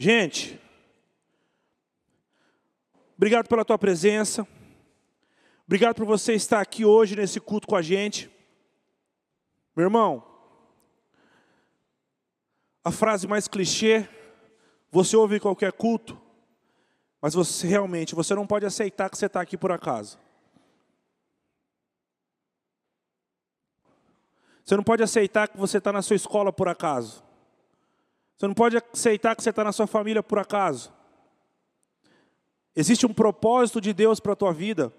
Gente, obrigado pela tua presença. Obrigado por você estar aqui hoje nesse culto com a gente. Meu irmão, a frase mais clichê, você ouve em qualquer culto, mas você realmente, você não pode aceitar que você está aqui por acaso. Você não pode aceitar que você está na sua escola por acaso. Você não pode aceitar que você está na sua família por acaso. Existe um propósito de Deus para a tua vida.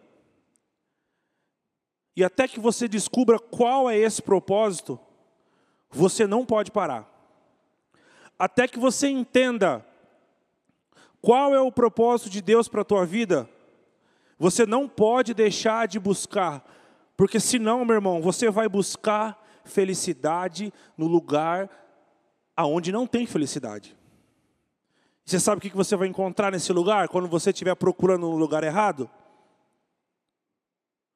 E até que você descubra qual é esse propósito, você não pode parar. Até que você entenda qual é o propósito de Deus para a tua vida, você não pode deixar de buscar, porque senão, meu irmão, você vai buscar felicidade no lugar aonde não tem felicidade. Você sabe o que você vai encontrar nesse lugar quando você estiver procurando no lugar errado?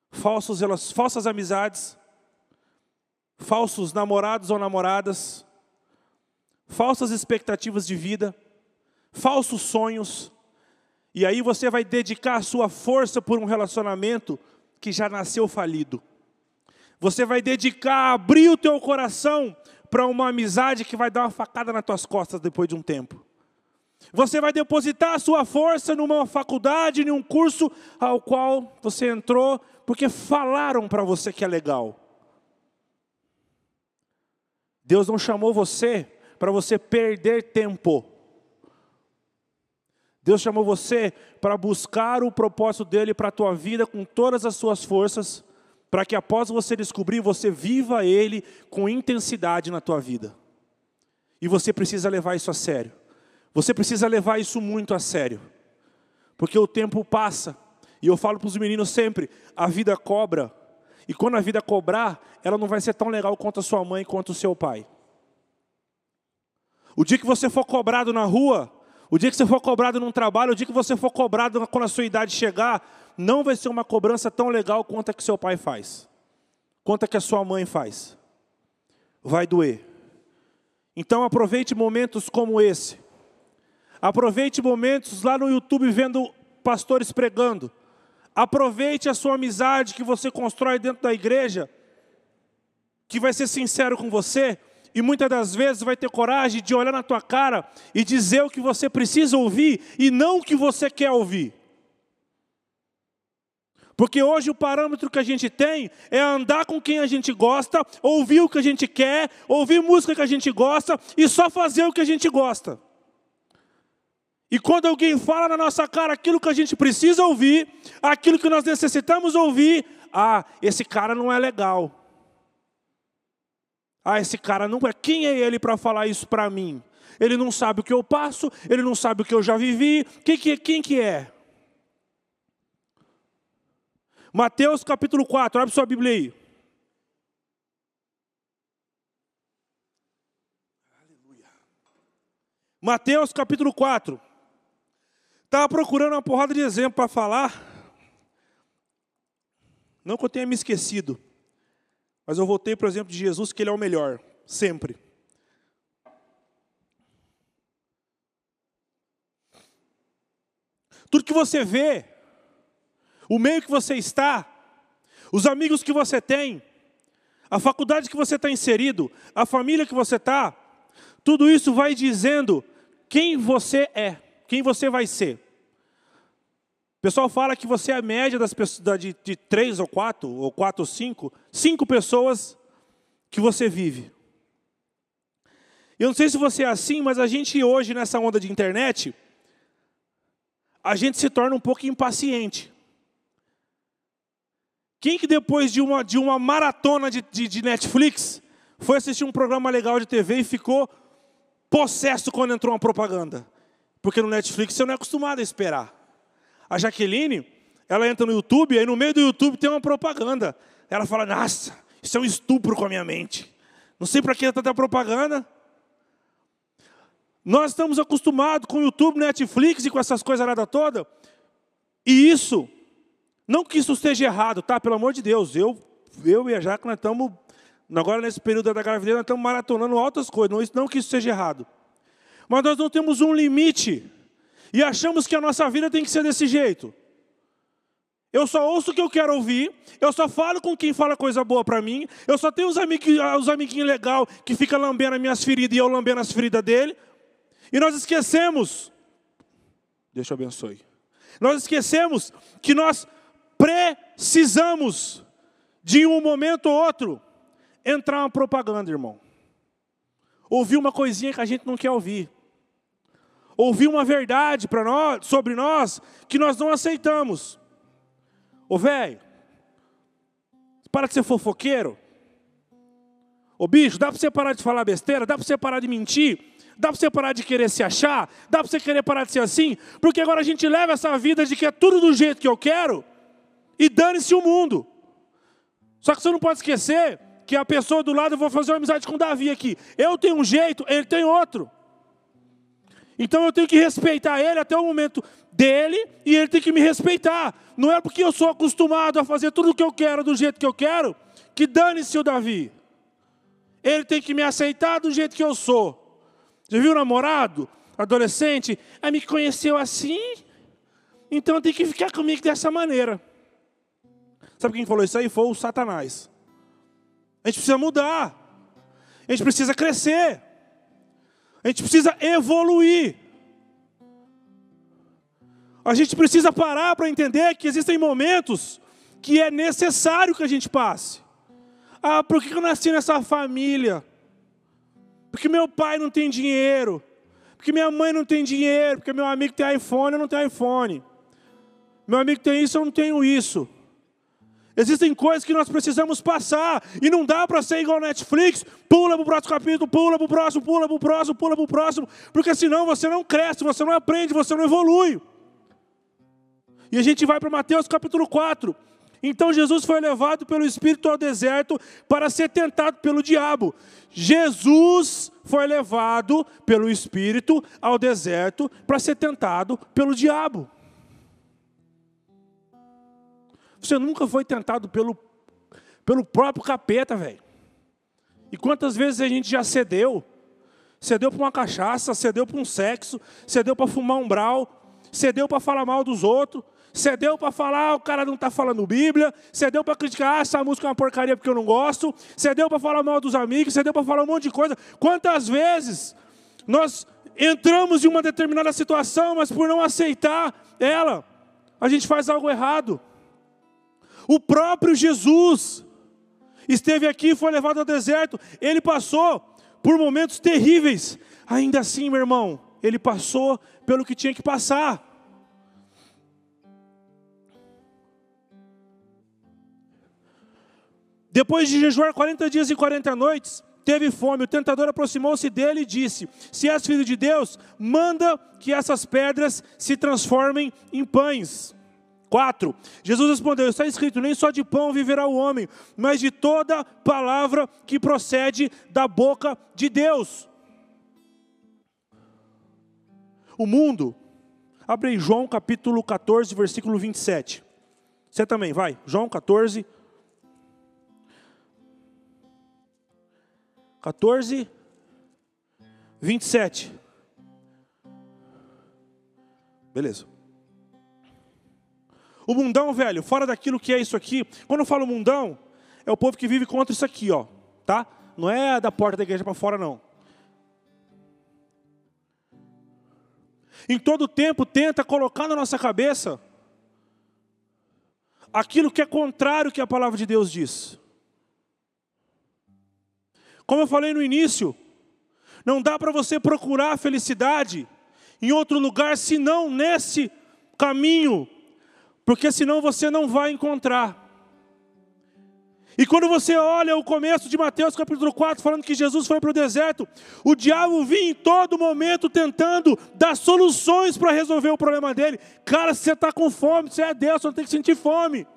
Falsos, falsas amizades, falsos namorados ou namoradas, falsas expectativas de vida, falsos sonhos, e aí você vai dedicar a sua força por um relacionamento que já nasceu falido. Você vai dedicar, abrir o teu coração para uma amizade que vai dar uma facada nas tuas costas depois de um tempo. Você vai depositar a sua força numa faculdade, em um curso ao qual você entrou, porque falaram para você que é legal. Deus não chamou você para você perder tempo. Deus chamou você para buscar o propósito dele para a tua vida com todas as suas forças para que após você descobrir, você viva ele com intensidade na tua vida. E você precisa levar isso a sério. Você precisa levar isso muito a sério. Porque o tempo passa, e eu falo para os meninos sempre, a vida cobra. E quando a vida cobrar, ela não vai ser tão legal quanto a sua mãe, quanto o seu pai. O dia que você for cobrado na rua, o dia que você for cobrado num trabalho, o dia que você for cobrado quando a sua idade chegar, não vai ser uma cobrança tão legal quanto a que seu pai faz, quanto a que a sua mãe faz. Vai doer. Então aproveite momentos como esse. Aproveite momentos lá no YouTube vendo pastores pregando. Aproveite a sua amizade que você constrói dentro da igreja, que vai ser sincero com você e muitas das vezes vai ter coragem de olhar na tua cara e dizer o que você precisa ouvir e não o que você quer ouvir. Porque hoje o parâmetro que a gente tem é andar com quem a gente gosta, ouvir o que a gente quer, ouvir música que a gente gosta e só fazer o que a gente gosta. E quando alguém fala na nossa cara aquilo que a gente precisa ouvir, aquilo que nós necessitamos ouvir, ah, esse cara não é legal. Ah, esse cara não é. Quem é ele para falar isso para mim? Ele não sabe o que eu passo, ele não sabe o que eu já vivi. Quem que, quem que é? Mateus capítulo 4, abre sua Bíblia aí. Aleluia. Mateus capítulo 4. Estava procurando uma porrada de exemplo para falar. Não que eu tenha me esquecido. Mas eu voltei para o exemplo de Jesus, que ele é o melhor, sempre. Tudo que você vê o meio que você está, os amigos que você tem, a faculdade que você está inserido, a família que você está, tudo isso vai dizendo quem você é, quem você vai ser. O pessoal fala que você é a média das pessoas, de, de três ou quatro, ou quatro ou cinco, cinco pessoas que você vive. Eu não sei se você é assim, mas a gente hoje, nessa onda de internet, a gente se torna um pouco impaciente. Quem que depois de uma, de uma maratona de, de, de Netflix foi assistir um programa legal de TV e ficou possesso quando entrou uma propaganda? Porque no Netflix você não é acostumado a esperar. A Jaqueline, ela entra no YouTube, aí no meio do YouTube tem uma propaganda. Ela fala, nossa, isso é um estupro com a minha mente. Não sei para que tanta propaganda. Nós estamos acostumados com o YouTube, Netflix e com essas coisas nada toda. E isso não que isso esteja errado, tá? Pelo amor de Deus, eu, eu e a Jaque, nós estamos, agora nesse período da gravidez, nós estamos maratonando altas coisas, não, não que isso seja errado. mas nós não temos um limite e achamos que a nossa vida tem que ser desse jeito. Eu só ouço o que eu quero ouvir, eu só falo com quem fala coisa boa para mim, eu só tenho os, amiguinhos, os amiguinhos legais que ficam lambendo as minhas feridas e eu lambendo as feridas dele. E nós esquecemos, Deus te abençoe, nós esquecemos que nós precisamos de um momento ou outro entrar uma propaganda, irmão. Ouvir uma coisinha que a gente não quer ouvir. Ouvir uma verdade para nós, sobre nós que nós não aceitamos. Ô velho, para de ser fofoqueiro. Ô bicho, dá para você parar de falar besteira? Dá para você parar de mentir? Dá para você parar de querer se achar? Dá para você querer parar de ser assim? Porque agora a gente leva essa vida de que é tudo do jeito que eu quero e dane-se o mundo. Só que você não pode esquecer que a pessoa do lado, eu vou fazer uma amizade com o Davi aqui. Eu tenho um jeito, ele tem outro. Então eu tenho que respeitar ele até o momento dele e ele tem que me respeitar. Não é porque eu sou acostumado a fazer tudo o que eu quero do jeito que eu quero, que dane-se o Davi. Ele tem que me aceitar do jeito que eu sou. Já viu o namorado, adolescente? Aí me conheceu assim, então tem que ficar comigo dessa maneira. Sabe quem falou isso aí? Foi o Satanás. A gente precisa mudar. A gente precisa crescer. A gente precisa evoluir. A gente precisa parar para entender que existem momentos que é necessário que a gente passe. Ah, por que eu nasci nessa família? Porque meu pai não tem dinheiro. Porque minha mãe não tem dinheiro. Porque meu amigo tem iPhone, eu não tenho iPhone. Meu amigo tem isso, eu não tenho isso. Existem coisas que nós precisamos passar, e não dá para ser igual Netflix, pula para o próximo capítulo, pula para o próximo, pula para o próximo, pula para o próximo, porque senão você não cresce, você não aprende, você não evolui. E a gente vai para Mateus capítulo 4. Então Jesus foi levado pelo Espírito ao deserto para ser tentado pelo diabo. Jesus foi levado pelo Espírito ao deserto para ser tentado pelo diabo. Você nunca foi tentado pelo, pelo próprio capeta, velho. E quantas vezes a gente já cedeu? Cedeu para uma cachaça, cedeu para um sexo, cedeu para fumar um brau, cedeu para falar mal dos outros, cedeu para falar, ah, o cara não está falando Bíblia, cedeu para criticar, ah, essa música é uma porcaria porque eu não gosto, cedeu para falar mal dos amigos, cedeu para falar um monte de coisa. Quantas vezes nós entramos em uma determinada situação, mas por não aceitar ela, a gente faz algo errado. O próprio Jesus esteve aqui foi levado ao deserto. Ele passou por momentos terríveis. Ainda assim, meu irmão, ele passou pelo que tinha que passar. Depois de jejuar 40 dias e 40 noites, teve fome. O tentador aproximou-se dele e disse: Se és filho de Deus, manda que essas pedras se transformem em pães. 4. Jesus respondeu: Está escrito: Nem só de pão viverá o homem, mas de toda palavra que procede da boca de Deus. O mundo, abre aí João capítulo 14, versículo 27. Você também, vai. João 14. 14, 27. Beleza. O mundão, velho, fora daquilo que é isso aqui. Quando eu falo mundão, é o povo que vive contra isso aqui, ó, tá? Não é da porta da igreja para fora, não. Em todo tempo tenta colocar na nossa cabeça aquilo que é contrário que a palavra de Deus diz. Como eu falei no início, não dá para você procurar felicidade em outro lugar senão nesse caminho porque senão você não vai encontrar. E quando você olha o começo de Mateus capítulo 4, falando que Jesus foi para o deserto, o diabo vinha em todo momento tentando dar soluções para resolver o problema dele. Cara, se você está com fome, você é Deus, você não tem que sentir fome.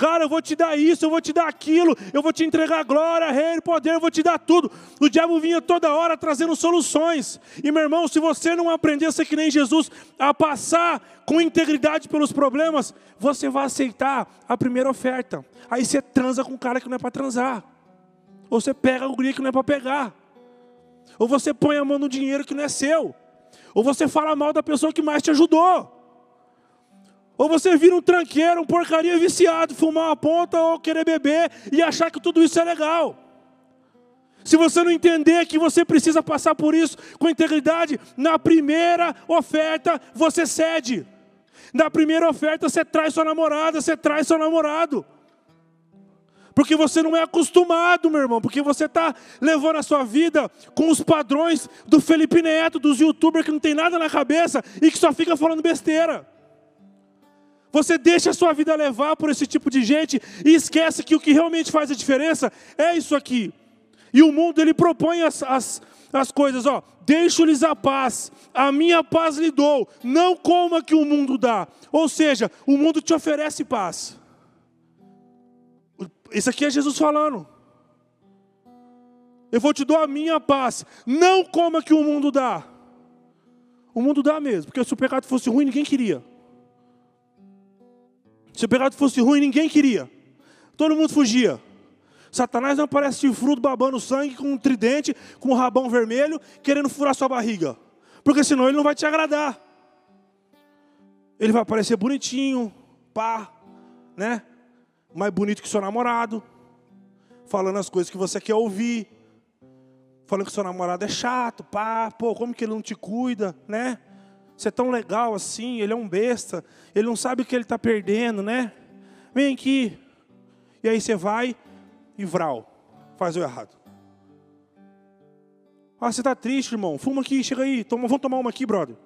Cara, eu vou te dar isso, eu vou te dar aquilo, eu vou te entregar glória, reino, poder, eu vou te dar tudo. O diabo vinha toda hora trazendo soluções. E meu irmão, se você não aprender a ser que nem Jesus, a passar com integridade pelos problemas, você vai aceitar a primeira oferta. Aí você transa com um cara que não é para transar. Ou você pega o guri que não é para pegar. Ou você põe a mão no dinheiro que não é seu. Ou você fala mal da pessoa que mais te ajudou. Ou você vira um tranqueiro, um porcaria viciado, fumar uma ponta ou querer beber e achar que tudo isso é legal. Se você não entender que você precisa passar por isso com integridade, na primeira oferta você cede. Na primeira oferta você traz sua namorada, você traz seu namorado. Porque você não é acostumado, meu irmão, porque você está levando a sua vida com os padrões do Felipe Neto, dos youtubers que não tem nada na cabeça e que só fica falando besteira. Você deixa a sua vida levar por esse tipo de gente e esquece que o que realmente faz a diferença é isso aqui. E o mundo ele propõe as, as, as coisas, ó. Deixo-lhes a paz, a minha paz lhe dou, não coma que o mundo dá. Ou seja, o mundo te oferece paz. Isso aqui é Jesus falando. Eu vou te dar a minha paz, não coma que o mundo dá. O mundo dá mesmo, porque se o pecado fosse ruim, ninguém queria. Se o pecado fosse ruim, ninguém queria. Todo mundo fugia. Satanás não aparece de fruto babando sangue com um tridente, com um rabão vermelho, querendo furar sua barriga. Porque senão ele não vai te agradar. Ele vai aparecer bonitinho, pá, né? Mais bonito que seu namorado, falando as coisas que você quer ouvir, falando que seu namorado é chato, pá, pô, como que ele não te cuida, né? Você é tão legal assim, ele é um besta, ele não sabe o que ele está perdendo, né? Vem aqui. E aí você vai e vral, faz o errado. Ah, você está triste, irmão? Fuma aqui, chega aí, toma, vamos tomar uma aqui, brother.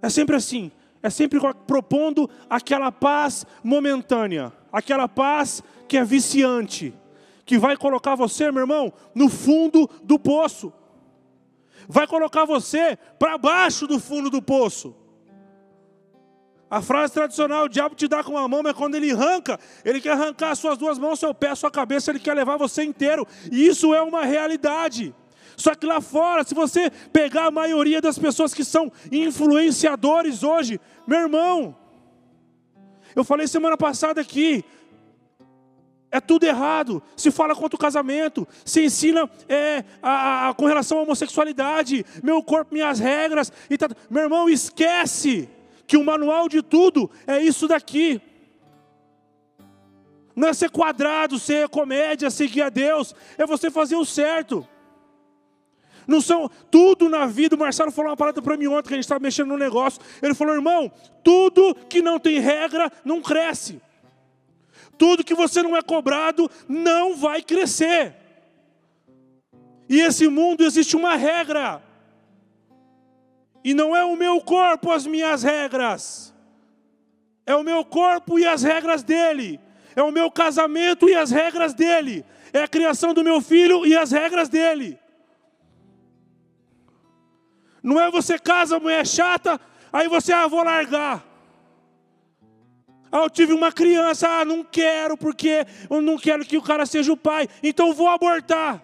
É sempre assim, é sempre propondo aquela paz momentânea, aquela paz que é viciante, que vai colocar você, meu irmão, no fundo do poço, vai colocar você para baixo do fundo do poço. A frase tradicional, o diabo te dá com uma mão, mas quando ele arranca, ele quer arrancar as suas duas mãos, seu pé, sua cabeça, ele quer levar você inteiro. E isso é uma realidade. Só que lá fora, se você pegar a maioria das pessoas que são influenciadores hoje, meu irmão, eu falei semana passada aqui, é tudo errado. Se fala contra o casamento, se ensina é, a, a, com relação à homossexualidade, meu corpo, minhas regras. E tá, meu irmão, esquece que o manual de tudo é isso daqui. Não é ser quadrado, ser comédia, seguir a Deus, é você fazer o certo. Não são tudo na vida. O Marcelo falou uma parada para mim ontem que a gente estava mexendo no negócio. Ele falou, irmão, tudo que não tem regra não cresce. Tudo que você não é cobrado não vai crescer. E esse mundo existe uma regra. E não é o meu corpo as minhas regras. É o meu corpo e as regras dele. É o meu casamento e as regras dele. É a criação do meu filho e as regras dele. Não é você casa, mulher chata, aí você, ah, vou largar. Ah, eu tive uma criança, ah, não quero, porque eu não quero que o cara seja o pai, então vou abortar.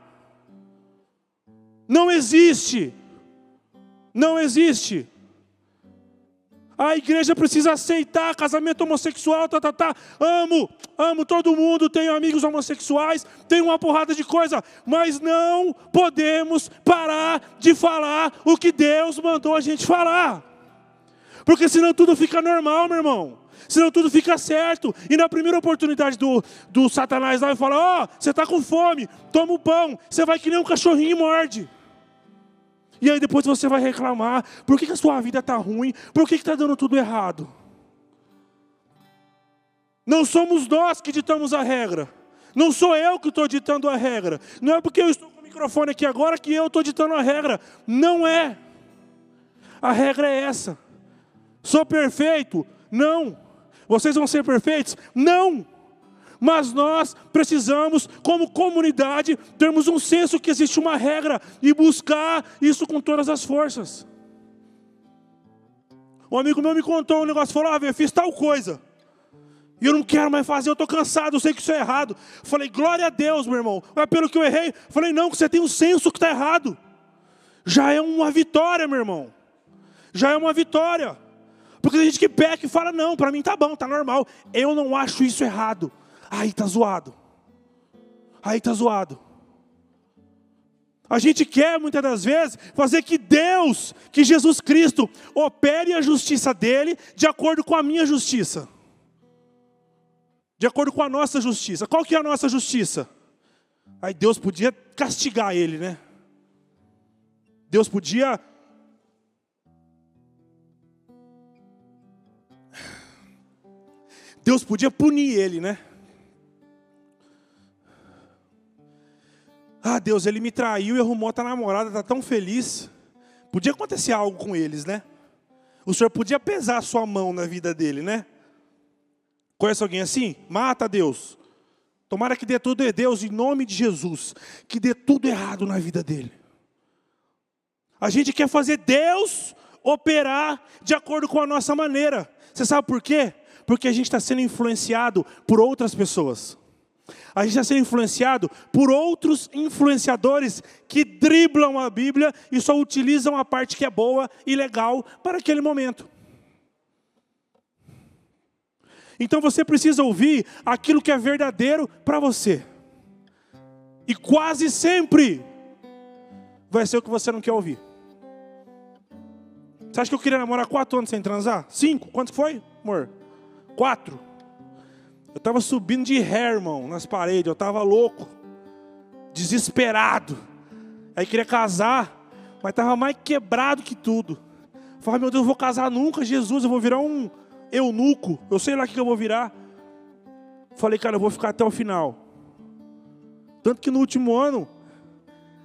Não existe. Não existe. A igreja precisa aceitar casamento homossexual, tá, tá, tá. Amo, amo todo mundo, tenho amigos homossexuais, tenho uma porrada de coisa, mas não podemos parar de falar o que Deus mandou a gente falar. Porque senão tudo fica normal, meu irmão. Senão tudo fica certo. E na primeira oportunidade do, do Satanás lá, ele fala: Ó, oh, você está com fome, toma o pão. Você vai que nem um cachorrinho e morde. E aí depois você vai reclamar, por que, que a sua vida está ruim? Por que está dando tudo errado? Não somos nós que ditamos a regra. Não sou eu que estou ditando a regra. Não é porque eu estou com o microfone aqui agora que eu estou ditando a regra. Não é. A regra é essa. Sou perfeito? Não. Vocês vão ser perfeitos? Não mas nós precisamos, como comunidade, termos um senso que existe uma regra e buscar isso com todas as forças. Um amigo meu me contou um negócio, falou: Ah, eu fiz tal coisa. E eu não quero mais fazer, eu estou cansado, eu sei que isso é errado. Falei, glória a Deus, meu irmão. Mas pelo que eu errei, falei, não, que você tem um senso que está errado. Já é uma vitória, meu irmão. Já é uma vitória. Porque tem gente que peca e fala, não, para mim tá bom, tá normal. Eu não acho isso errado. Aí tá zoado. Aí tá zoado. A gente quer muitas das vezes fazer que Deus, que Jesus Cristo, opere a justiça dele de acordo com a minha justiça. De acordo com a nossa justiça. Qual que é a nossa justiça? Aí Deus podia castigar ele, né? Deus podia Deus podia punir ele, né? Ah, Deus, ele me traiu e arrumou outra namorada, tá tão feliz. Podia acontecer algo com eles, né? O Senhor podia pesar a sua mão na vida dele, né? Conhece alguém assim? Mata Deus. Tomara que dê tudo é Deus, em nome de Jesus. Que dê tudo errado na vida dele. A gente quer fazer Deus operar de acordo com a nossa maneira. Você sabe por quê? Porque a gente está sendo influenciado por outras pessoas. A gente está sendo influenciado por outros influenciadores que driblam a Bíblia e só utilizam a parte que é boa e legal para aquele momento. Então você precisa ouvir aquilo que é verdadeiro para você. E quase sempre vai ser o que você não quer ouvir. Você acha que eu queria namorar quatro anos sem transar? Cinco? Quanto foi, amor? Quatro. Eu estava subindo de ré, irmão, nas paredes. Eu estava louco, desesperado. Aí queria casar, mas estava mais quebrado que tudo. Falei, meu Deus, eu vou casar nunca, Jesus, eu vou virar um eunuco. Eu sei lá o que eu vou virar. Falei, cara, eu vou ficar até o final. Tanto que no último ano,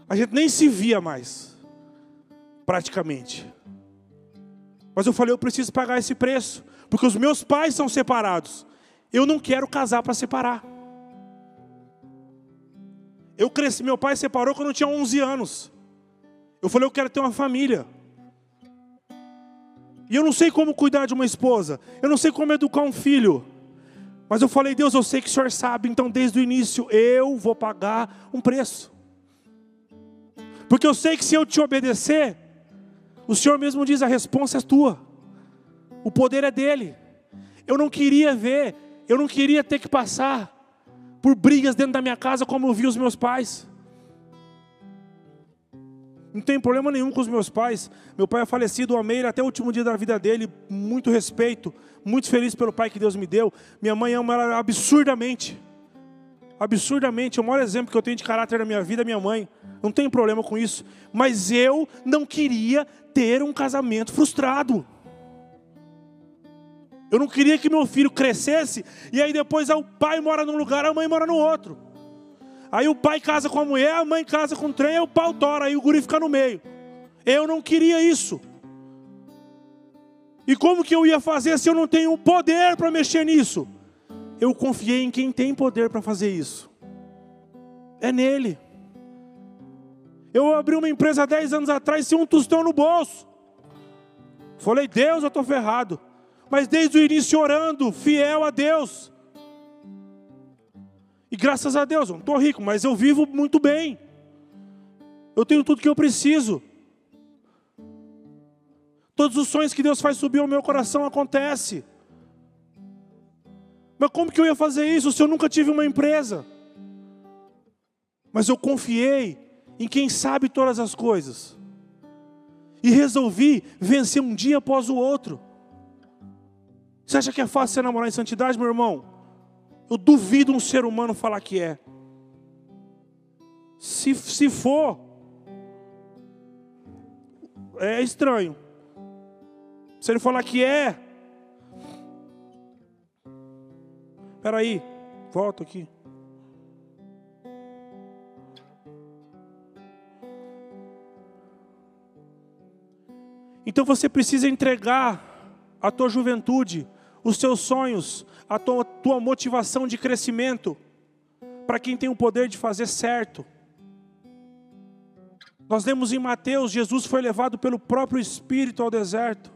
a gente nem se via mais, praticamente. Mas eu falei, eu preciso pagar esse preço, porque os meus pais são separados. Eu não quero casar para separar. Eu cresci, meu pai separou quando eu tinha 11 anos. Eu falei, eu quero ter uma família. E eu não sei como cuidar de uma esposa. Eu não sei como educar um filho. Mas eu falei, Deus, eu sei que o Senhor sabe, então desde o início eu vou pagar um preço. Porque eu sei que se eu te obedecer, o Senhor mesmo diz: a resposta é tua, o poder é dele. Eu não queria ver eu não queria ter que passar por brigas dentro da minha casa como eu vi os meus pais. Não tem problema nenhum com os meus pais. Meu pai é falecido, eu amei até o último dia da vida dele. Muito respeito, muito feliz pelo pai que Deus me deu. Minha mãe ama ela absurdamente. Absurdamente. O maior exemplo que eu tenho de caráter na minha vida é minha mãe. Não tem problema com isso. Mas eu não queria ter um casamento frustrado. Eu não queria que meu filho crescesse e aí depois o pai mora num lugar, a mãe mora no outro. Aí o pai casa com a mulher, a mãe casa com o trem, aí o pau tora, aí o guri fica no meio. Eu não queria isso. E como que eu ia fazer se eu não tenho poder para mexer nisso? Eu confiei em quem tem poder para fazer isso. É nele. Eu abri uma empresa há 10 anos atrás sem um tostão no bolso. Falei, Deus, eu estou ferrado mas desde o início orando, fiel a Deus. E graças a Deus, eu não estou rico, mas eu vivo muito bem. Eu tenho tudo que eu preciso. Todos os sonhos que Deus faz subir ao meu coração acontece. Mas como que eu ia fazer isso se eu nunca tive uma empresa? Mas eu confiei em quem sabe todas as coisas. E resolvi vencer um dia após o outro. Você acha que é fácil você namorar em santidade, meu irmão? Eu duvido um ser humano falar que é. Se, se for, é estranho. Se ele falar que é, espera aí, volta aqui. Então você precisa entregar a tua juventude os teus sonhos, a tua, tua motivação de crescimento, para quem tem o poder de fazer certo. Nós lemos em Mateus, Jesus foi levado pelo próprio Espírito ao deserto.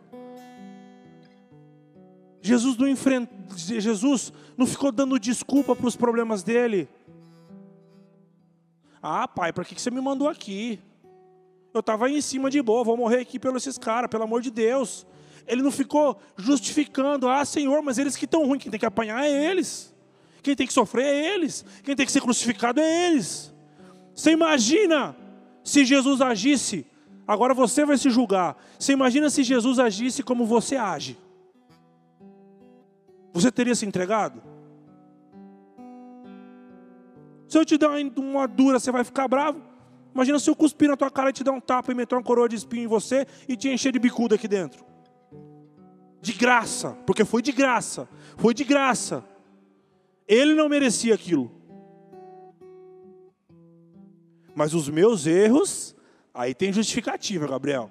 Jesus não, enfrent... Jesus não ficou dando desculpa para os problemas dele. Ah, pai, para que você me mandou aqui? Eu estava em cima de boa, vou morrer aqui pelos esses caras, pelo amor de Deus. Ele não ficou justificando, ah, Senhor, mas eles que estão ruins, quem tem que apanhar é eles. Quem tem que sofrer é eles. Quem tem que ser crucificado é eles. Você imagina se Jesus agisse, agora você vai se julgar. Você imagina se Jesus agisse como você age? Você teria se entregado? Se eu te der uma dura, você vai ficar bravo? Imagina se eu cuspir na tua cara e te dar um tapa e meter uma coroa de espinho em você e te encher de bicuda aqui dentro. De graça, porque foi de graça. Foi de graça. Ele não merecia aquilo. Mas os meus erros, aí tem justificativa, Gabriel.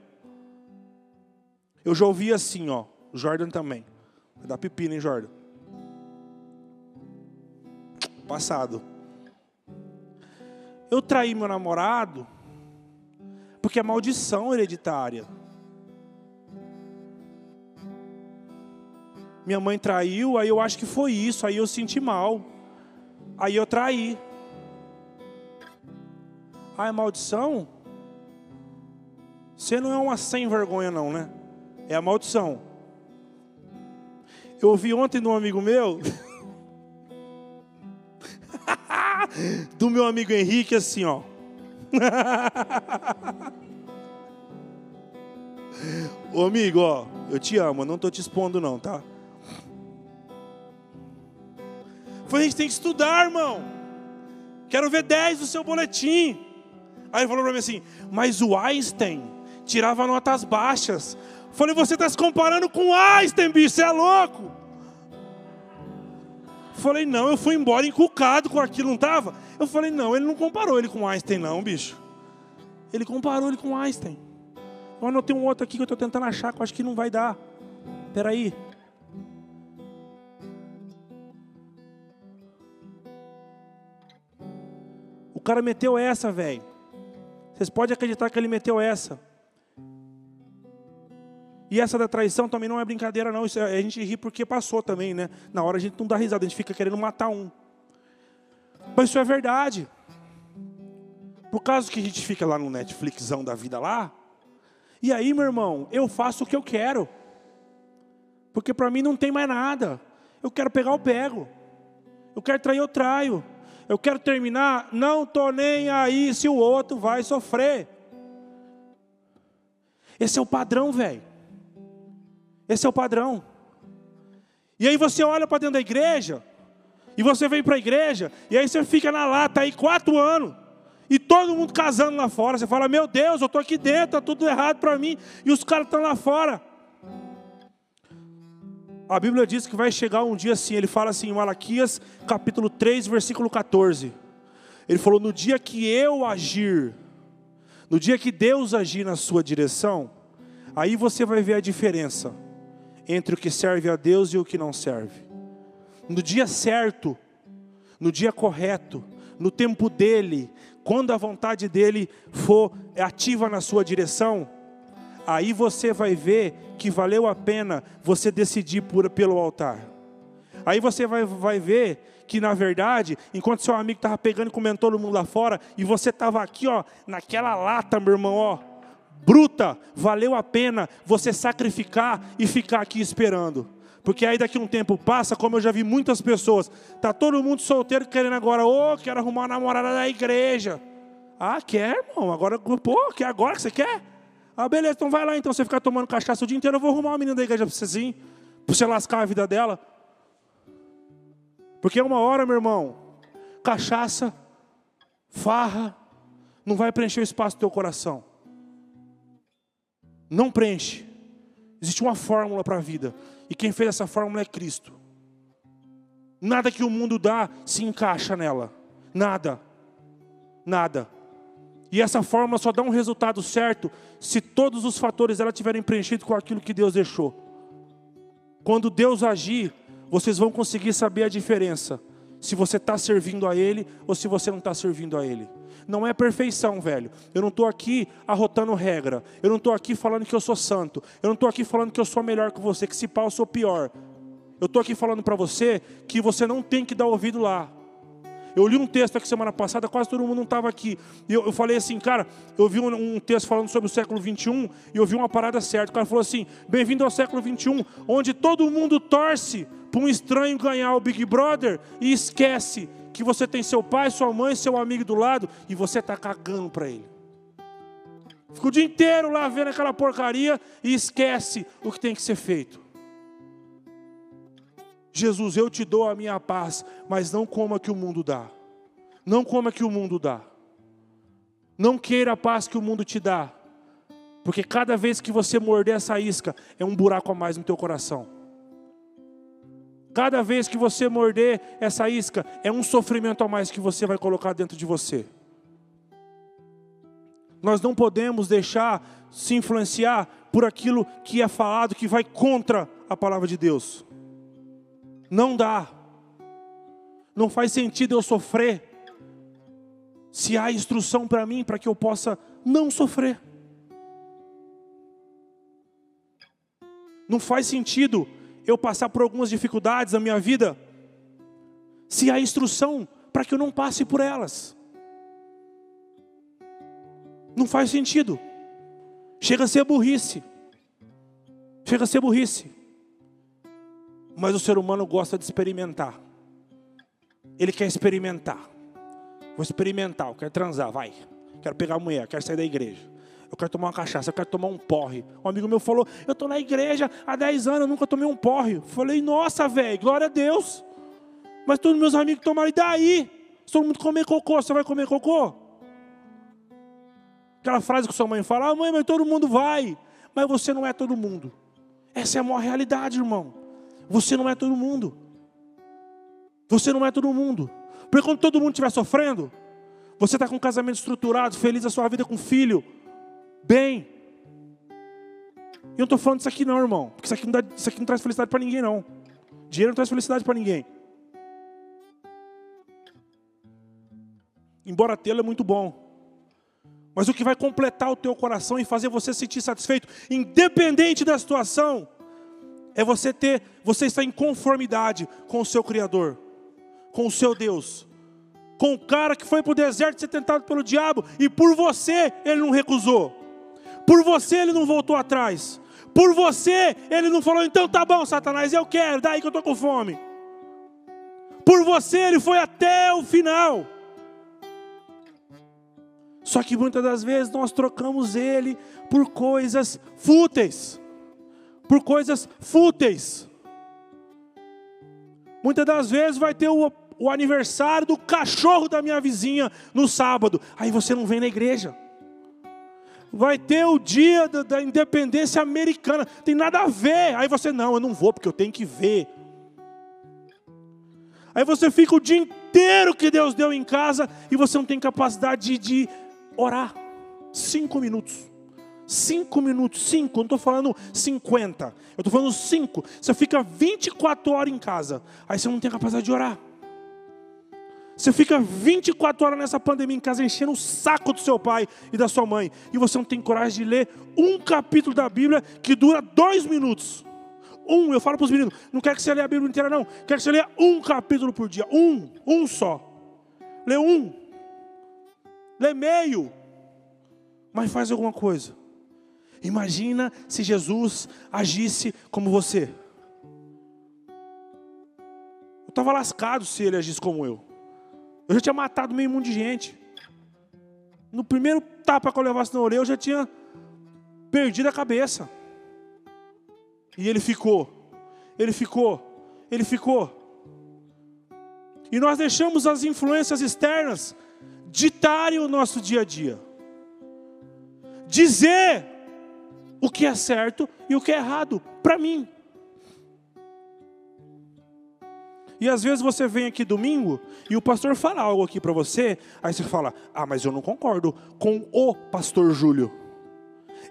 Eu já ouvi assim, ó. Jordan também. Vai dar pepino, hein, Jordan? Passado. Eu traí meu namorado porque é maldição hereditária. Minha mãe traiu, aí eu acho que foi isso, aí eu senti mal. Aí eu traí. Ah, é maldição? Você não é uma sem vergonha, não, né? É a maldição. Eu ouvi ontem de um amigo meu, do meu amigo Henrique, assim, ó. Ô amigo, ó, eu te amo, não tô te expondo, não, tá? Foi, a gente tem que estudar, irmão. Quero ver 10 do seu boletim. Aí ele falou para mim assim: Mas o Einstein tirava notas baixas. Falei: Você está se comparando com o Einstein, bicho, você é louco. Falei: Não, eu fui embora encucado com aquilo, não estava? Eu falei: Não, ele não comparou ele com o Einstein, não, bicho. Ele comparou ele com o Einstein. Eu anotei um outro aqui que eu estou tentando achar, que eu acho que não vai dar. Peraí. O cara meteu essa, velho. Vocês podem acreditar que ele meteu essa. E essa da traição também não é brincadeira, não. Isso é, a gente ri porque passou também, né? Na hora a gente não dá risada, a gente fica querendo matar um. Mas isso é verdade. Por causa que a gente fica lá no Netflixão da vida lá. E aí, meu irmão, eu faço o que eu quero. Porque para mim não tem mais nada. Eu quero pegar, eu pego. Eu quero trair, eu traio eu quero terminar, não estou nem aí se o outro vai sofrer. Esse é o padrão, velho. Esse é o padrão. E aí você olha para dentro da igreja, e você vem para a igreja, e aí você fica na lata aí quatro anos, e todo mundo casando lá fora. Você fala, meu Deus, eu estou aqui dentro, está tudo errado para mim, e os caras estão lá fora. A Bíblia diz que vai chegar um dia assim, ele fala assim em Malaquias capítulo 3, versículo 14. Ele falou: No dia que eu agir, no dia que Deus agir na sua direção, aí você vai ver a diferença entre o que serve a Deus e o que não serve. No dia certo, no dia correto, no tempo dele, quando a vontade dele for ativa na sua direção, aí você vai ver que valeu a pena você decidir por, pelo altar. Aí você vai, vai ver que na verdade, enquanto seu amigo estava pegando e comendo todo mundo lá fora, e você estava aqui, ó, naquela lata, meu irmão, ó, bruta, valeu a pena você sacrificar e ficar aqui esperando. Porque aí daqui um tempo passa, como eu já vi muitas pessoas, tá todo mundo solteiro querendo agora, ô, oh, quero arrumar uma namorada da igreja. Ah, quer, irmão? Agora, pô, quer agora que você quer? Ah, beleza, então vai lá então. Você ficar tomando cachaça o dia inteiro, eu vou arrumar uma menina da igreja para você sim. Para você lascar a vida dela. Porque é uma hora, meu irmão, cachaça, farra, não vai preencher o espaço do teu coração. Não preenche. Existe uma fórmula para a vida. E quem fez essa fórmula é Cristo. Nada que o mundo dá se encaixa nela. Nada. Nada. E essa forma só dá um resultado certo se todos os fatores dela tiverem preenchido com aquilo que Deus deixou. Quando Deus agir, vocês vão conseguir saber a diferença. Se você está servindo a Ele ou se você não está servindo a Ele. Não é perfeição, velho. Eu não estou aqui arrotando regra. Eu não estou aqui falando que eu sou santo. Eu não estou aqui falando que eu sou melhor que você, que se pau eu sou pior. Eu estou aqui falando para você que você não tem que dar ouvido lá. Eu li um texto aqui semana passada, quase todo mundo não estava aqui. E eu, eu, falei assim, cara, eu vi um, um, texto falando sobre o século 21 e eu vi uma parada certa. O cara falou assim: bem-vindo ao século 21, onde todo mundo torce para um estranho ganhar o Big Brother e esquece que você tem seu pai, sua mãe, seu amigo do lado e você está cagando para ele. Fica o dia inteiro lá vendo aquela porcaria e esquece o que tem que ser feito. Jesus, eu te dou a minha paz, mas não coma que o mundo dá. Não coma que o mundo dá. Não queira a paz que o mundo te dá. Porque cada vez que você morder essa isca, é um buraco a mais no teu coração. Cada vez que você morder essa isca, é um sofrimento a mais que você vai colocar dentro de você. Nós não podemos deixar se influenciar por aquilo que é falado que vai contra a palavra de Deus. Não dá. Não faz sentido eu sofrer se há instrução para mim para que eu possa não sofrer. Não faz sentido eu passar por algumas dificuldades na minha vida se há instrução para que eu não passe por elas. Não faz sentido. Chega a ser burrice. Chega a ser burrice. Mas o ser humano gosta de experimentar. Ele quer experimentar. Vou experimentar, eu quero transar, vai. Quero pegar a mulher, quero sair da igreja. Eu quero tomar uma cachaça, eu quero tomar um porre. Um amigo meu falou: Eu estou na igreja há 10 anos, eu nunca tomei um porre. falei: Nossa, velho, glória a Deus. Mas todos meus amigos tomaram, e daí? Se todo mundo comer cocô, você vai comer cocô? Aquela frase que sua mãe fala: ah, Mãe, mas todo mundo vai. Mas você não é todo mundo. Essa é a maior realidade, irmão. Você não é todo mundo. Você não é todo mundo. Porque quando todo mundo estiver sofrendo, você está com um casamento estruturado, feliz a sua vida com filho, bem. Eu não estou falando disso aqui não, irmão. Porque isso aqui não, dá, isso aqui não traz felicidade para ninguém, não. Dinheiro não traz felicidade para ninguém. Embora tê-lo é muito bom. Mas o que vai completar o teu coração e fazer você se sentir satisfeito, independente da situação, é você ter, você estar em conformidade com o seu Criador com o seu Deus. Com o cara que foi para o deserto ser tentado pelo diabo e por você ele não recusou. Por você ele não voltou atrás. Por você ele não falou, então tá bom, Satanás, eu quero, daí que eu estou com fome. Por você ele foi até o final. Só que muitas das vezes nós trocamos ele por coisas fúteis. Por coisas fúteis. Muitas das vezes vai ter o, o aniversário do cachorro da minha vizinha no sábado. Aí você não vem na igreja. Vai ter o dia da, da independência americana. Tem nada a ver. Aí você, não, eu não vou porque eu tenho que ver. Aí você fica o dia inteiro que Deus deu em casa e você não tem capacidade de, de orar. Cinco minutos. Cinco minutos, cinco, não estou falando cinquenta, eu estou falando cinco. Você fica 24 horas em casa, aí você não tem capacidade de orar. Você fica 24 horas nessa pandemia em casa enchendo o saco do seu pai e da sua mãe, e você não tem coragem de ler um capítulo da Bíblia que dura dois minutos. Um, eu falo para os meninos, não quero que você leia a Bíblia inteira, não. Quero que você leia um capítulo por dia. Um, um só. Lê um. Lê meio. Mas faz alguma coisa. Imagina se Jesus agisse como você. Eu estava lascado se ele agisse como eu. Eu já tinha matado meio mundo de gente. No primeiro tapa que eu levasse na orelha, eu já tinha perdido a cabeça. E ele ficou, ele ficou, ele ficou. E nós deixamos as influências externas ditarem o nosso dia a dia. Dizer o que é certo e o que é errado para mim. E às vezes você vem aqui domingo e o pastor fala algo aqui para você, aí você fala: "Ah, mas eu não concordo com o pastor Júlio.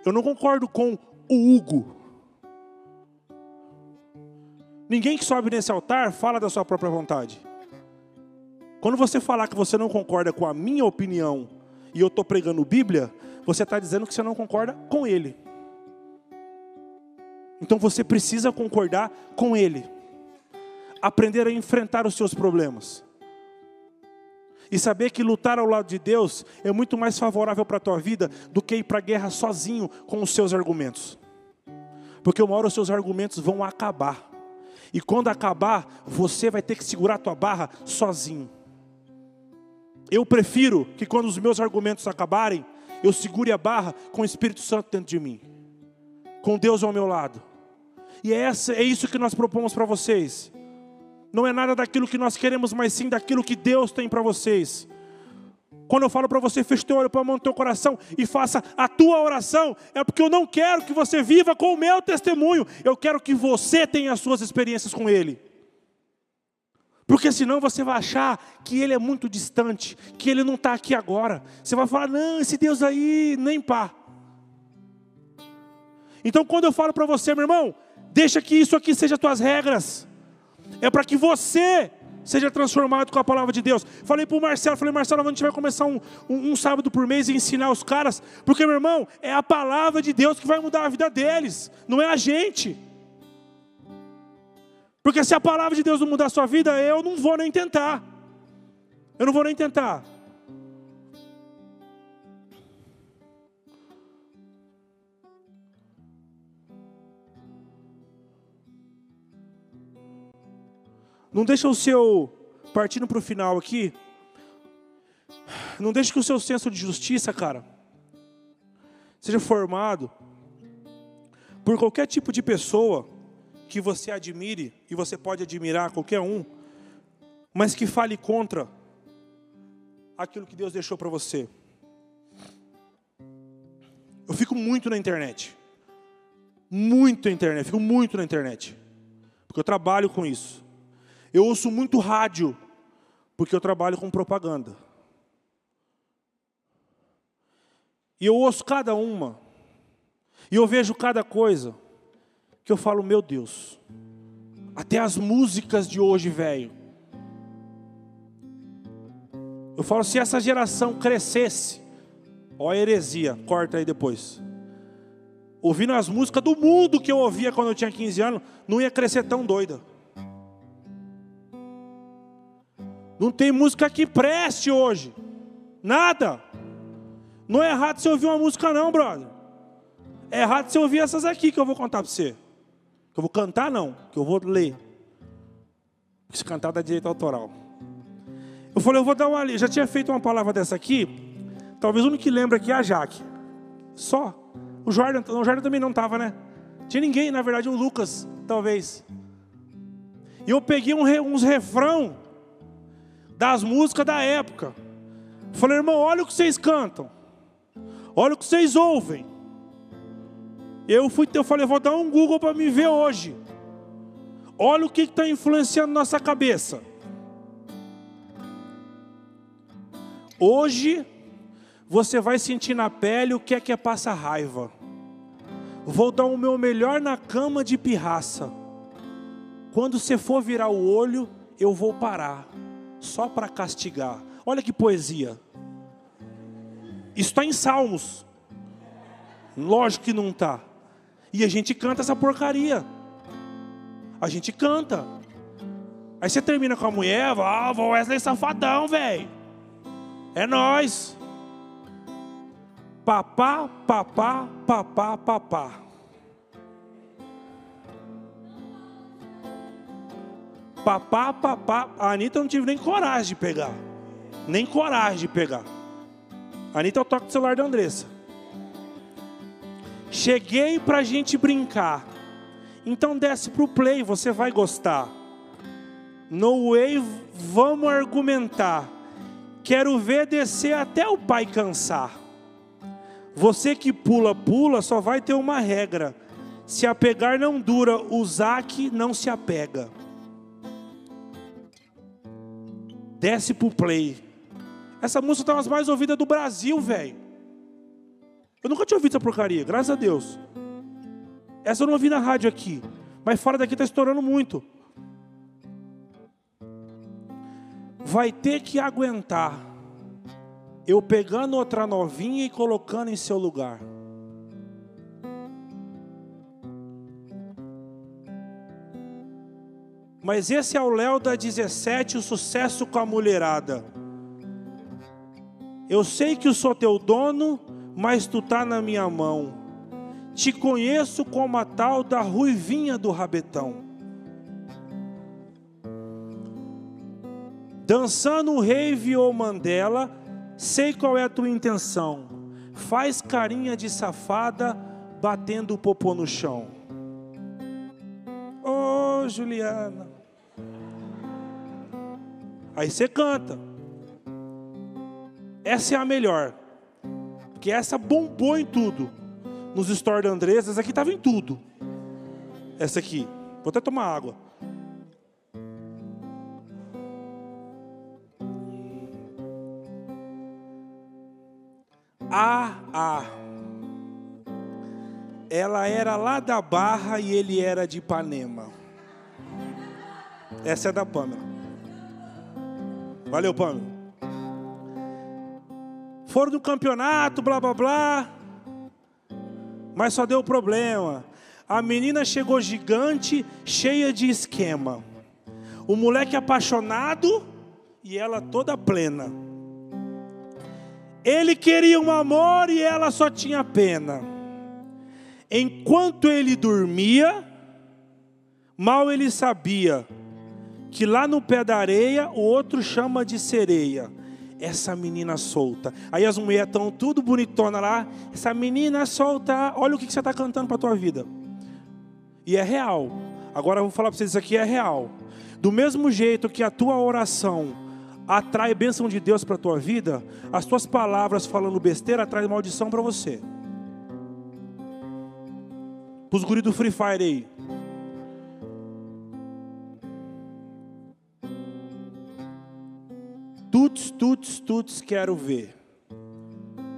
Eu não concordo com o Hugo." Ninguém que sobe nesse altar fala da sua própria vontade. Quando você falar que você não concorda com a minha opinião e eu estou pregando Bíblia, você está dizendo que você não concorda com ele. Então você precisa concordar com Ele, aprender a enfrentar os seus problemas. E saber que lutar ao lado de Deus é muito mais favorável para a tua vida do que ir para a guerra sozinho com os seus argumentos. Porque uma hora os seus argumentos vão acabar. E quando acabar, você vai ter que segurar a tua barra sozinho. Eu prefiro que quando os meus argumentos acabarem, eu segure a barra com o Espírito Santo dentro de mim, com Deus ao meu lado. E é, essa, é isso que nós propomos para vocês. Não é nada daquilo que nós queremos, mas sim daquilo que Deus tem para vocês. Quando eu falo para você, feche teu olho, põe a mão no teu coração e faça a tua oração, é porque eu não quero que você viva com o meu testemunho, eu quero que você tenha as suas experiências com Ele. Porque senão você vai achar que Ele é muito distante, que Ele não está aqui agora. Você vai falar, não, esse Deus aí, nem pá. Então quando eu falo para você, meu irmão, deixa que isso aqui seja tuas regras, é para que você seja transformado com a palavra de Deus. Falei para o Marcelo, falei, Marcelo, a gente vai começar um, um, um, sábado por mês e ensinar os caras, porque, meu irmão, é a palavra de Deus que vai mudar a vida deles, não é a gente. Porque se a palavra de Deus não mudar a sua vida, eu não vou nem tentar. Eu não vou nem tentar. Não deixa o seu, partindo para o final aqui, não deixe que o seu senso de justiça, cara, seja formado por qualquer tipo de pessoa que você admire, e você pode admirar qualquer um, mas que fale contra aquilo que Deus deixou para você. Eu fico muito na internet. Muito na internet, fico muito na internet. Porque eu trabalho com isso. Eu ouço muito rádio, porque eu trabalho com propaganda. E eu ouço cada uma, e eu vejo cada coisa, que eu falo, meu Deus, até as músicas de hoje, velho. Eu falo, se essa geração crescesse, ó heresia, corta aí depois. Ouvindo as músicas do mundo que eu ouvia quando eu tinha 15 anos, não ia crescer tão doida. Não tem música que preste hoje. Nada. Não é errado você ouvir uma música, não, brother. É errado você ouvir essas aqui que eu vou contar para você. Que eu vou cantar, não. Que eu vou ler. Se cantar dá direito autoral. Eu falei, eu vou dar uma. Já tinha feito uma palavra dessa aqui. Talvez o único que lembra aqui é a Jaque. Só. O Jordan, o Jordan também não estava, né? Tinha ninguém, na verdade, o Lucas, talvez. E eu peguei um, uns refrão das músicas da época. Falei, irmão, olha o que vocês cantam. Olha o que vocês ouvem. Eu fui, eu falei, vou dar um Google para me ver hoje. Olha o que está influenciando nossa cabeça. Hoje você vai sentir na pele o que é que é passar raiva. Vou dar o meu melhor na cama de pirraça. Quando você for virar o olho, eu vou parar só para castigar. Olha que poesia. Isso está em Salmos. Lógico que não está. E a gente canta essa porcaria. A gente canta. Aí você termina com a mulher, ah, Wesley safadão, velho. É nós. Papá, papá, papá, papá. Papá, papá. A Anitta eu não tive nem coragem de pegar. Nem coragem de pegar. A Anitta eu toco o celular da Andressa. Cheguei pra gente brincar. Então desce pro play, você vai gostar. No way, vamos argumentar. Quero ver descer até o pai cansar. Você que pula, pula, só vai ter uma regra. Se apegar não dura, o Zaque não se apega. Desce pro play. Essa música tá nas mais ouvidas do Brasil, velho. Eu nunca tinha ouvido essa porcaria, graças a Deus. Essa eu não ouvi na rádio aqui. Mas fora daqui tá estourando muito. Vai ter que aguentar. Eu pegando outra novinha e colocando em seu lugar. Mas esse é o Léo da 17, o sucesso com a mulherada. Eu sei que eu sou teu dono, mas tu tá na minha mão. Te conheço como a tal da ruivinha do rabetão. Dançando o rave ou Mandela, sei qual é a tua intenção. faz carinha de safada, batendo o popô no chão. Ô oh, Juliana. Aí você canta. Essa é a melhor. Porque essa bombou em tudo. Nos stories da Andressa, essa aqui estava em tudo. Essa aqui. Vou até tomar água. Ah, ah. Ela era lá da Barra e ele era de Ipanema. Essa é da Pâmela. Valeu, Pâmela. Foram do campeonato, blá blá blá. Mas só deu problema. A menina chegou gigante, cheia de esquema. O moleque apaixonado e ela toda plena. Ele queria um amor e ela só tinha pena. Enquanto ele dormia, mal ele sabia que lá no pé da areia o outro chama de sereia. Essa menina solta. Aí as mulheres estão tudo bonitona lá. Essa menina solta. Olha o que você está cantando para a tua vida. E é real. Agora eu vou falar para vocês: isso aqui é real. Do mesmo jeito que a tua oração atrai bênção de Deus para a tua vida, as tuas palavras falando besteira atraem maldição para você. Para os guris do Free Fire aí. Tuts, tuts, tuts, quero ver.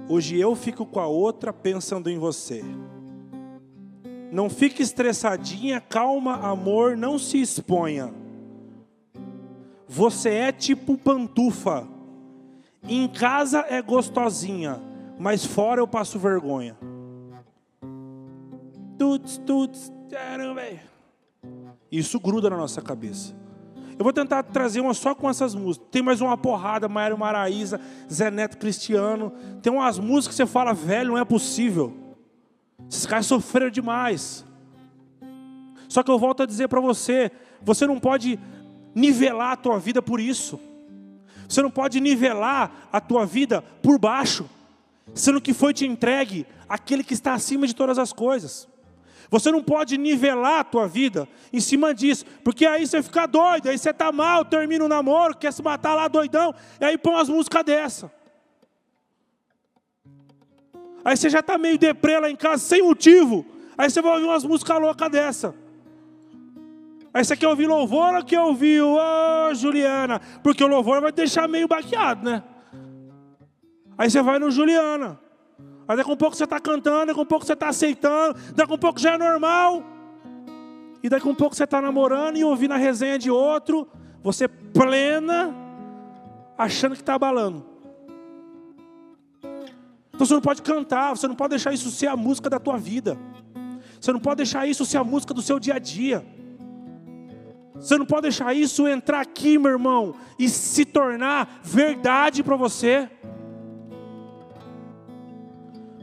Hoje eu fico com a outra pensando em você. Não fique estressadinha, calma, amor, não se exponha. Você é tipo pantufa. Em casa é gostosinha, mas fora eu passo vergonha. Tuts, tuts, quero ver. Isso gruda na nossa cabeça. Eu vou tentar trazer uma só com essas músicas. Tem mais uma porrada, Mário Maraíza, Zé Neto Cristiano. Tem umas músicas que você fala, velho, não é possível. Esses caras sofreram demais. Só que eu volto a dizer para você, você não pode nivelar a tua vida por isso. Você não pode nivelar a tua vida por baixo, sendo que foi te entregue aquele que está acima de todas as coisas. Você não pode nivelar a tua vida em cima disso, porque aí você fica doido, aí você está mal, termina o namoro, quer se matar lá doidão, e aí põe umas músicas dessa. Aí você já está meio deprê lá em casa, sem motivo, aí você vai ouvir umas músicas loucas dessa. Aí você quer ouvir louvor ou quer ouvir, ô oh, Juliana? Porque o louvor vai deixar meio baqueado, né? Aí você vai no Juliana. Aí daqui a um pouco você está cantando, daqui a um pouco você está aceitando, daqui a um pouco já é normal. E daqui a um pouco você está namorando e ouvindo a resenha de outro, você plena, achando que está abalando. Então você não pode cantar, você não pode deixar isso ser a música da tua vida. Você não pode deixar isso ser a música do seu dia a dia. Você não pode deixar isso entrar aqui, meu irmão, e se tornar verdade para você.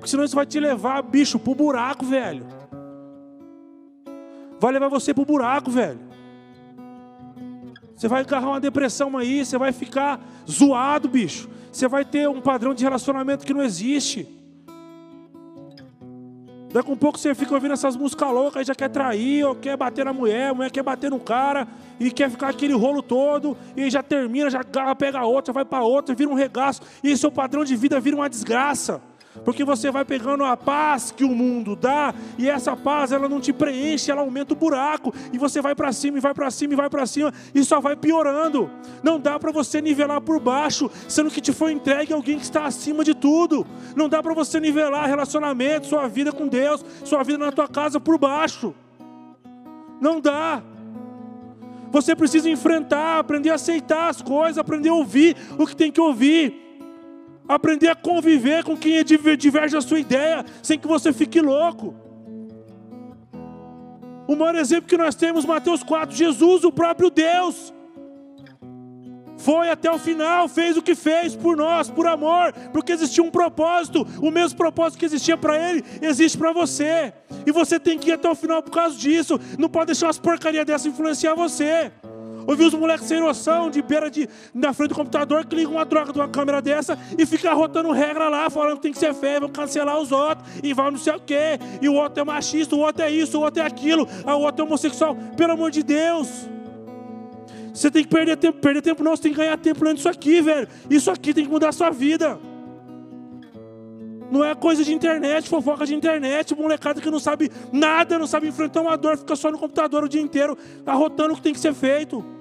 Porque senão isso vai te levar, bicho, pro buraco, velho. Vai levar você pro buraco, velho. Você vai agarrar uma depressão aí, você vai ficar zoado, bicho. Você vai ter um padrão de relacionamento que não existe. Daqui um pouco você fica ouvindo essas músicas loucas, e já quer trair, ou quer bater na mulher, a mulher quer bater no cara, e quer ficar aquele rolo todo, e já termina, já pega outra, vai para outra, vira um regaço, e seu padrão de vida vira uma desgraça. Porque você vai pegando a paz que o mundo dá, e essa paz ela não te preenche, ela aumenta o buraco, e você vai para cima, e vai para cima, e vai para cima, e só vai piorando. Não dá para você nivelar por baixo, sendo que te foi entregue alguém que está acima de tudo. Não dá para você nivelar relacionamento, sua vida com Deus, sua vida na tua casa por baixo. Não dá. Você precisa enfrentar, aprender a aceitar as coisas, aprender a ouvir o que tem que ouvir aprender a conviver com quem é diverge da sua ideia, sem que você fique louco. O maior exemplo que nós temos, Mateus 4, Jesus, o próprio Deus, foi até o final, fez o que fez por nós, por amor, porque existia um propósito, o mesmo propósito que existia para ele, existe para você, e você tem que ir até o final por causa disso, não pode deixar umas porcarias dessa influenciar você. Eu vi os moleques sem noção, de beira de, na frente do computador, que ligam uma droga de uma câmera dessa e fica rotando regra lá, falando que tem que ser feio, vão cancelar os outros, e vai não sei o quê, e o outro é machista, o outro é isso, o outro é aquilo, o outro é homossexual. Pelo amor de Deus. Você tem que perder tempo, perder tempo não, você tem que ganhar tempo lendo isso aqui, velho. Isso aqui tem que mudar a sua vida. Não é coisa de internet, fofoca de internet, molecada que não sabe nada, não sabe enfrentar uma dor, fica só no computador o dia inteiro, arrotando o que tem que ser feito.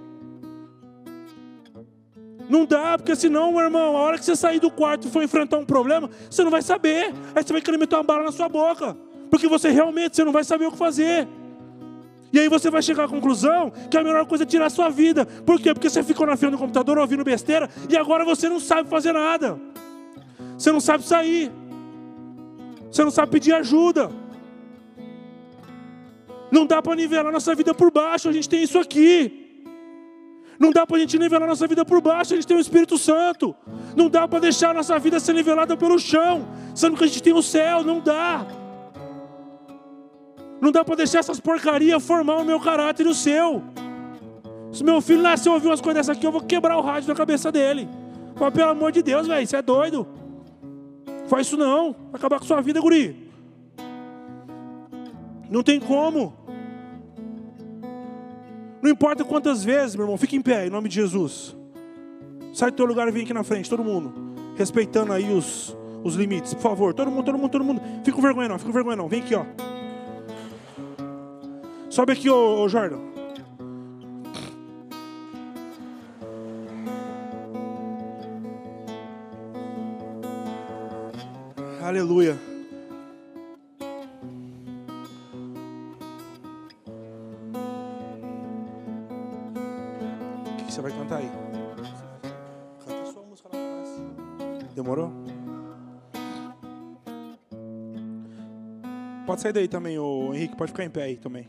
Não dá, porque senão, meu irmão, a hora que você sair do quarto e for enfrentar um problema, você não vai saber. Aí você vai querer meter uma bala na sua boca. Porque você realmente você não vai saber o que fazer. E aí você vai chegar à conclusão que a melhor coisa é tirar a sua vida. Por quê? Porque você ficou na frente do computador ouvindo besteira e agora você não sabe fazer nada. Você não sabe sair. Você não sabe pedir ajuda. Não dá para nivelar nossa vida por baixo, a gente tem isso aqui. Não dá para a gente nivelar nossa vida por baixo, a gente tem o Espírito Santo. Não dá para deixar a nossa vida ser nivelada pelo chão, sendo que a gente tem o céu, não dá. Não dá para deixar essas porcarias formar o meu caráter e o seu. Se meu filho nasceu ouvir umas coisas dessas aqui, eu vou quebrar o rádio na cabeça dele. Mas pelo amor de Deus, velho, você é doido. Faz isso não. Vai acabar com sua vida, guri. Não tem como. Não importa quantas vezes, meu irmão, fica em pé, em nome de Jesus. Sai do teu lugar e vem aqui na frente, todo mundo. Respeitando aí os, os limites, por favor. Todo mundo, todo mundo, todo mundo. Fica com vergonha não, fica com vergonha não. Vem aqui, ó. Sobe aqui, ô, ô Jordan. Aleluia. Demorou? Pode sair daí também, o Henrique. Pode ficar em pé aí também.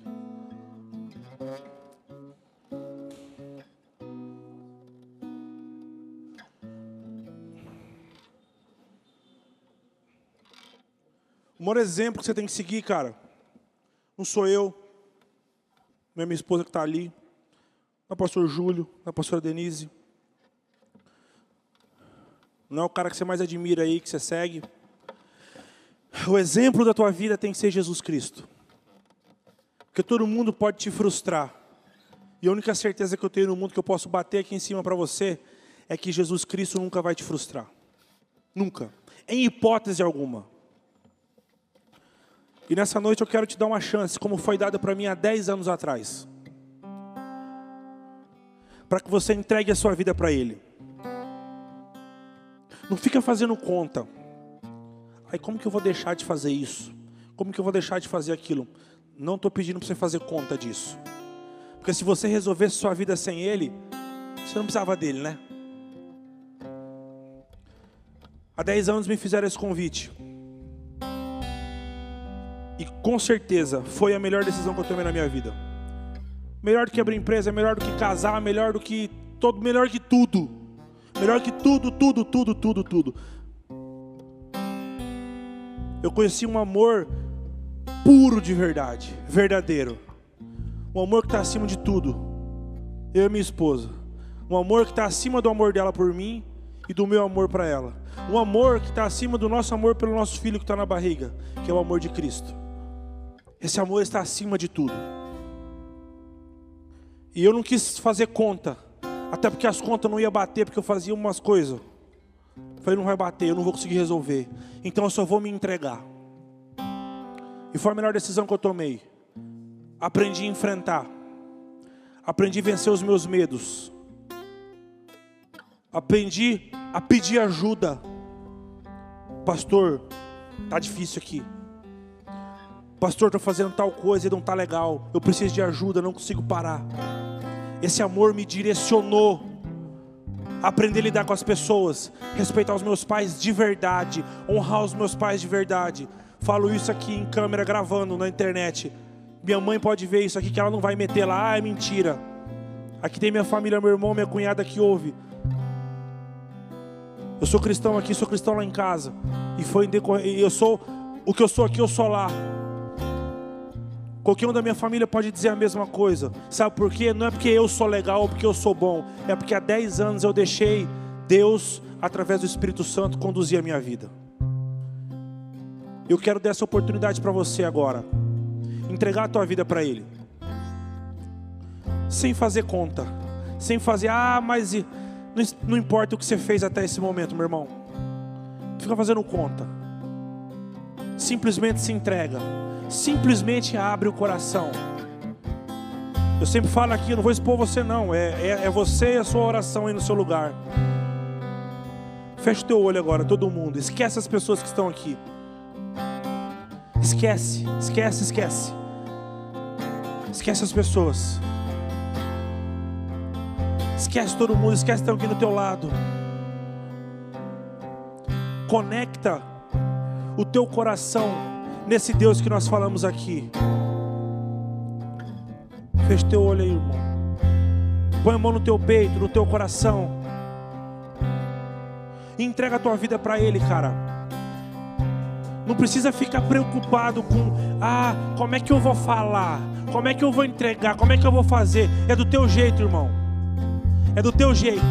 O maior exemplo que você tem que seguir, cara, não sou eu, não é minha esposa que está ali, não é o pastor Júlio, não é a pastora Denise, não é o cara que você mais admira aí, que você segue. O exemplo da tua vida tem que ser Jesus Cristo. Porque todo mundo pode te frustrar. E a única certeza que eu tenho no mundo que eu posso bater aqui em cima para você é que Jesus Cristo nunca vai te frustrar. Nunca. Em hipótese alguma. E nessa noite eu quero te dar uma chance, como foi dada para mim há 10 anos atrás. Para que você entregue a sua vida para Ele. Não fica fazendo conta. Aí como que eu vou deixar de fazer isso? Como que eu vou deixar de fazer aquilo? Não estou pedindo para você fazer conta disso. Porque se você resolvesse sua vida sem Ele, você não precisava dele, né? Há 10 anos me fizeram esse convite. E com certeza foi a melhor decisão que eu tomei na minha vida. Melhor do que abrir empresa, melhor do que casar, melhor do que todo, melhor que tudo. Melhor que tudo, tudo, tudo, tudo, tudo. Eu conheci um amor puro de verdade, verdadeiro. Um amor que está acima de tudo. Eu e minha esposa. Um amor que está acima do amor dela por mim e do meu amor para ela. Um amor que está acima do nosso amor pelo nosso filho que está na barriga, que é o amor de Cristo. Esse amor está acima de tudo. E eu não quis fazer conta, até porque as contas não iam bater, porque eu fazia umas coisas. Falei, não vai bater, eu não vou conseguir resolver. Então eu só vou me entregar. E foi a melhor decisão que eu tomei. Aprendi a enfrentar. Aprendi a vencer os meus medos. Aprendi a pedir ajuda. Pastor, tá difícil aqui. Pastor, estou fazendo tal coisa e não está legal. Eu preciso de ajuda, não consigo parar. Esse amor me direcionou a aprender a lidar com as pessoas, respeitar os meus pais de verdade, honrar os meus pais de verdade. Falo isso aqui em câmera, gravando na internet. Minha mãe pode ver isso aqui, que ela não vai meter lá, ah, é mentira. Aqui tem minha família, meu irmão, minha cunhada que ouve. Eu sou cristão aqui, sou cristão lá em casa. E foi em decorrer, eu sou o que eu sou aqui, eu sou lá Qualquer um da minha família pode dizer a mesma coisa. Sabe por quê? Não é porque eu sou legal ou porque eu sou bom. É porque há 10 anos eu deixei Deus, através do Espírito Santo, conduzir a minha vida. Eu quero dar essa oportunidade para você agora. Entregar a tua vida para Ele. Sem fazer conta. Sem fazer, ah, mas não importa o que você fez até esse momento, meu irmão. Fica fazendo conta. Simplesmente se entrega. Simplesmente abre o coração. Eu sempre falo aqui, eu não vou expor você não. É, é, é você e a sua oração aí no seu lugar. Feche teu olho agora, todo mundo. Esquece as pessoas que estão aqui. Esquece, esquece, esquece. Esquece as pessoas. Esquece todo mundo, esquece que aqui no teu lado. Conecta o teu coração nesse Deus que nós falamos aqui. Feche teu olho aí, irmão. Põe a mão no teu peito, no teu coração. E entrega a tua vida para Ele, cara. Não precisa ficar preocupado com, ah, como é que eu vou falar? Como é que eu vou entregar? Como é que eu vou fazer? É do teu jeito, irmão. É do teu jeito.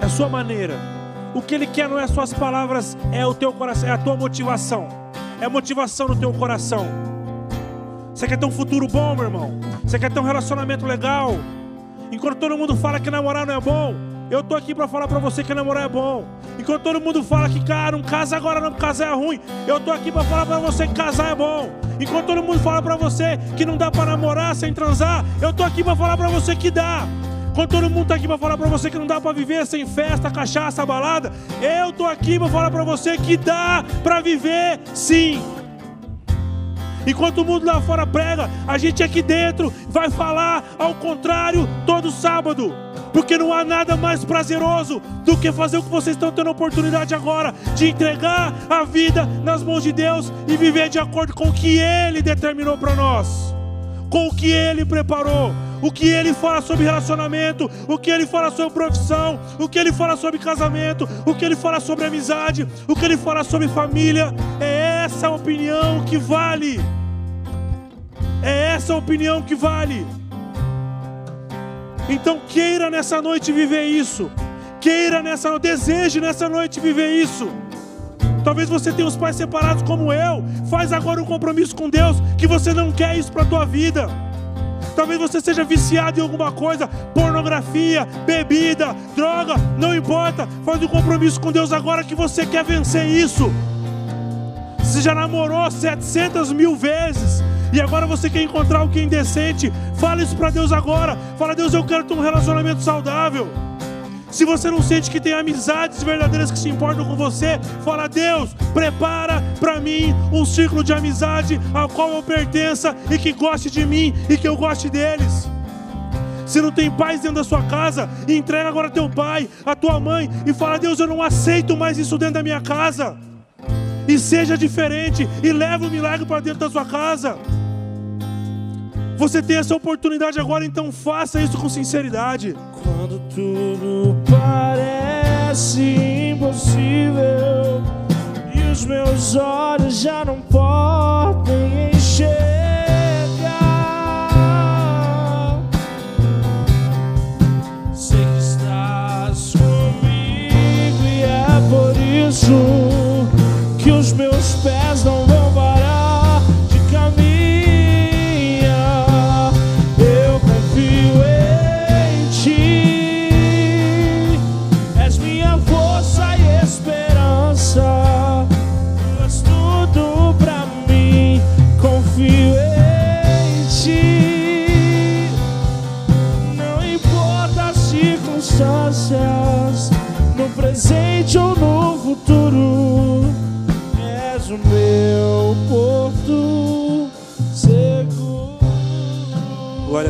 É a sua maneira. O que ele quer não é as suas palavras, é o teu coração, é a tua motivação. É motivação no teu coração. Você quer ter um futuro bom, meu irmão? Você quer ter um relacionamento legal? Enquanto todo mundo fala que namorar não é bom, eu tô aqui para falar para você que namorar é bom. Enquanto todo mundo fala que cara, não casa agora não, casar é ruim. Eu tô aqui para falar para você que casar é bom. Enquanto todo mundo fala para você que não dá para namorar sem transar, eu tô aqui para falar para você que dá. Quando todo mundo tá aqui para falar para você que não dá para viver sem festa, cachaça, balada, eu tô aqui para falar para você que dá para viver sim. Enquanto o mundo lá fora prega, a gente aqui dentro vai falar ao contrário todo sábado porque não há nada mais prazeroso do que fazer o que vocês estão tendo a oportunidade agora de entregar a vida nas mãos de Deus e viver de acordo com o que Ele determinou para nós, com o que Ele preparou. O que ele fala sobre relacionamento, o que ele fala sobre profissão, o que ele fala sobre casamento, o que ele fala sobre amizade, o que ele fala sobre família, é essa opinião que vale. É essa opinião que vale. Então queira nessa noite viver isso. Queira nessa deseje nessa noite viver isso. Talvez você tenha os pais separados como eu. Faz agora um compromisso com Deus que você não quer isso para a tua vida. Talvez você seja viciado em alguma coisa, pornografia, bebida, droga, não importa. Faz um compromisso com Deus agora que você quer vencer isso. Você já namorou 700 mil vezes, e agora você quer encontrar alguém decente, fala isso para Deus agora. Fala, Deus, eu quero ter um relacionamento saudável. Se você não sente que tem amizades verdadeiras que se importam com você, fala, Deus, prepara para mim um círculo de amizade ao qual eu pertença e que goste de mim e que eu goste deles. Se não tem paz dentro da sua casa, entrega agora teu pai, a tua mãe e fala: Deus, eu não aceito mais isso dentro da minha casa. E seja diferente e leva o milagre para dentro da sua casa. Você tem essa oportunidade agora, então faça isso com sinceridade. Quando tudo parece impossível e os meus olhos já não podem enxergar,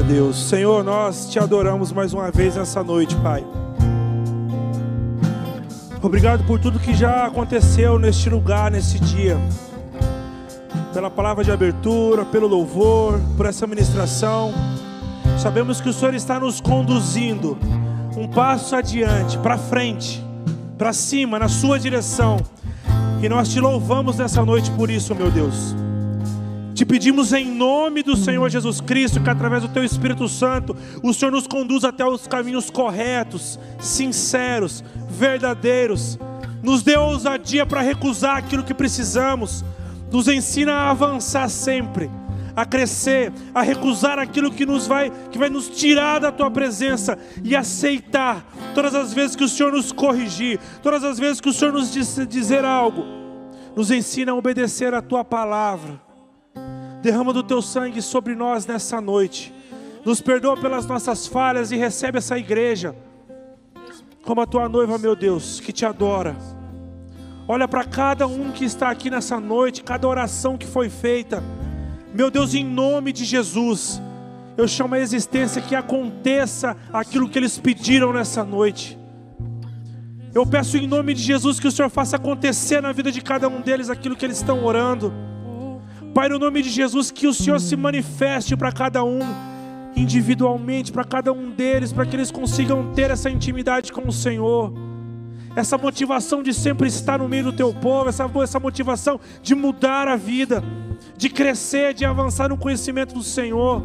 Deus. Senhor, nós te adoramos mais uma vez nessa noite, Pai. Obrigado por tudo que já aconteceu neste lugar, nesse dia. Pela palavra de abertura, pelo louvor, por essa ministração. Sabemos que o Senhor está nos conduzindo um passo adiante, para frente, para cima, na Sua direção. E nós te louvamos nessa noite por isso, meu Deus. Te pedimos em nome do Senhor Jesus Cristo que através do Teu Espírito Santo o Senhor nos conduza até os caminhos corretos, sinceros, verdadeiros. Nos dê ousadia para recusar aquilo que precisamos. Nos ensina a avançar sempre, a crescer, a recusar aquilo que nos vai que vai nos tirar da tua presença e aceitar todas as vezes que o Senhor nos corrigir, todas as vezes que o Senhor nos dizer algo. Nos ensina a obedecer a tua palavra Derrama do teu sangue sobre nós nessa noite. Nos perdoa pelas nossas falhas e recebe essa igreja como a tua noiva, meu Deus, que te adora. Olha para cada um que está aqui nessa noite, cada oração que foi feita. Meu Deus, em nome de Jesus, eu chamo a existência que aconteça aquilo que eles pediram nessa noite. Eu peço em nome de Jesus que o Senhor faça acontecer na vida de cada um deles aquilo que eles estão orando. Pai, no nome de Jesus, que o Senhor se manifeste para cada um, individualmente, para cada um deles, para que eles consigam ter essa intimidade com o Senhor. Essa motivação de sempre estar no meio do teu povo, essa, essa motivação de mudar a vida, de crescer, de avançar no conhecimento do Senhor,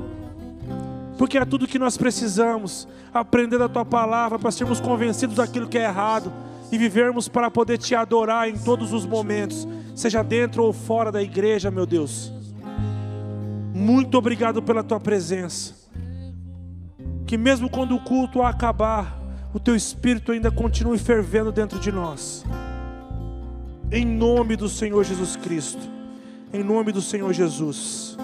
porque é tudo que nós precisamos aprender da tua palavra para sermos convencidos daquilo que é errado e vivermos para poder te adorar em todos os momentos seja dentro ou fora da igreja, meu Deus. Muito obrigado pela tua presença. Que mesmo quando o culto acabar, o teu espírito ainda continue fervendo dentro de nós. Em nome do Senhor Jesus Cristo. Em nome do Senhor Jesus.